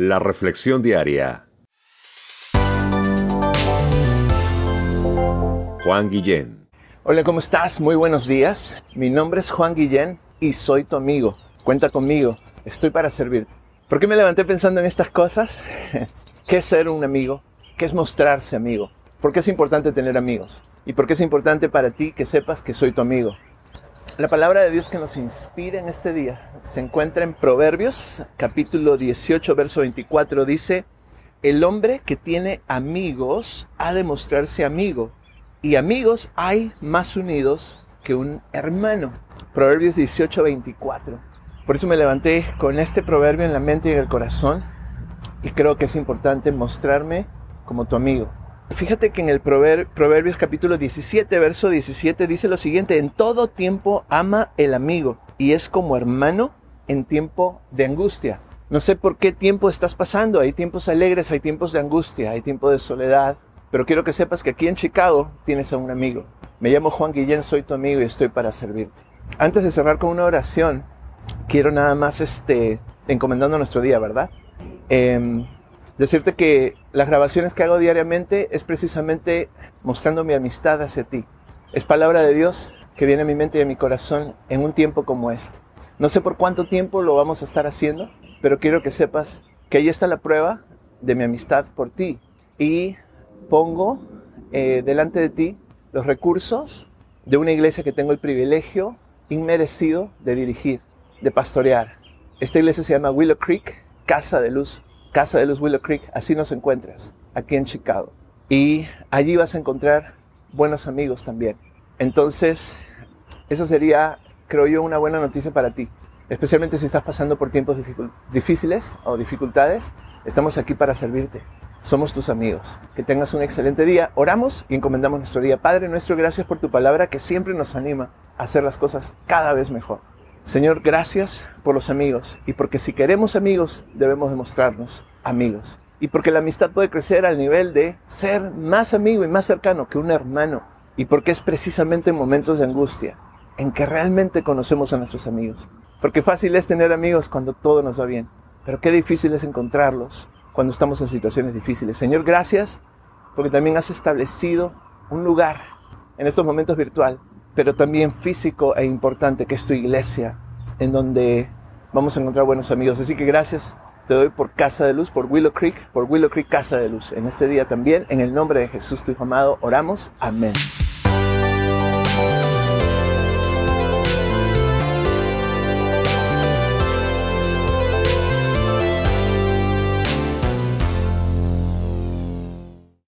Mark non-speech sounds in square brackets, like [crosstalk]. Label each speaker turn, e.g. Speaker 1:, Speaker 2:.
Speaker 1: La Reflexión Diaria. Juan Guillén.
Speaker 2: Hola, ¿cómo estás? Muy buenos días. Mi nombre es Juan Guillén y soy tu amigo. Cuenta conmigo, estoy para servirte. ¿Por qué me levanté pensando en estas cosas? [laughs] ¿Qué es ser un amigo? ¿Qué es mostrarse amigo? ¿Por qué es importante tener amigos? ¿Y por qué es importante para ti que sepas que soy tu amigo? La palabra de Dios que nos inspira en este día se encuentra en Proverbios, capítulo 18, verso 24. Dice, el hombre que tiene amigos ha de mostrarse amigo, y amigos hay más unidos que un hermano. Proverbios 18, 24. Por eso me levanté con este proverbio en la mente y en el corazón, y creo que es importante mostrarme como tu amigo. Fíjate que en el Proverbios capítulo 17, verso 17 dice lo siguiente, en todo tiempo ama el amigo y es como hermano en tiempo de angustia. No sé por qué tiempo estás pasando, hay tiempos alegres, hay tiempos de angustia, hay tiempo de soledad, pero quiero que sepas que aquí en Chicago tienes a un amigo. Me llamo Juan Guillén, soy tu amigo y estoy para servirte. Antes de cerrar con una oración, quiero nada más este, encomendando nuestro día, ¿verdad? Eh, decirte que las grabaciones que hago diariamente es precisamente mostrando mi amistad hacia ti. Es palabra de Dios que viene a mi mente y a mi corazón en un tiempo como este. No sé por cuánto tiempo lo vamos a estar haciendo, pero quiero que sepas que ahí está la prueba de mi amistad por ti. Y pongo eh, delante de ti los recursos de una iglesia que tengo el privilegio inmerecido de dirigir, de pastorear. Esta iglesia se llama Willow Creek, Casa de Luz Casa de Luz Willow Creek, así nos encuentras, aquí en Chicago. Y allí vas a encontrar buenos amigos también. Entonces, esa sería, creo yo, una buena noticia para ti. Especialmente si estás pasando por tiempos difíciles o dificultades, estamos aquí para servirte. Somos tus amigos. Que tengas un excelente día. Oramos y encomendamos nuestro día. Padre nuestro, gracias por tu palabra que siempre nos anima a hacer las cosas cada vez mejor. Señor, gracias por los amigos y porque si queremos amigos debemos demostrarnos amigos. Y porque la amistad puede crecer al nivel de ser más amigo y más cercano que un hermano. Y porque es precisamente en momentos de angustia en que realmente conocemos a nuestros amigos. Porque fácil es tener amigos cuando todo nos va bien, pero qué difícil es encontrarlos cuando estamos en situaciones difíciles. Señor, gracias porque también has establecido un lugar en estos momentos virtual pero también físico e importante, que es tu iglesia, en donde vamos a encontrar buenos amigos. Así que gracias te doy por Casa de Luz, por Willow Creek, por Willow Creek Casa de Luz. En este día también, en el nombre de Jesús, tu Hijo amado, oramos. Amén.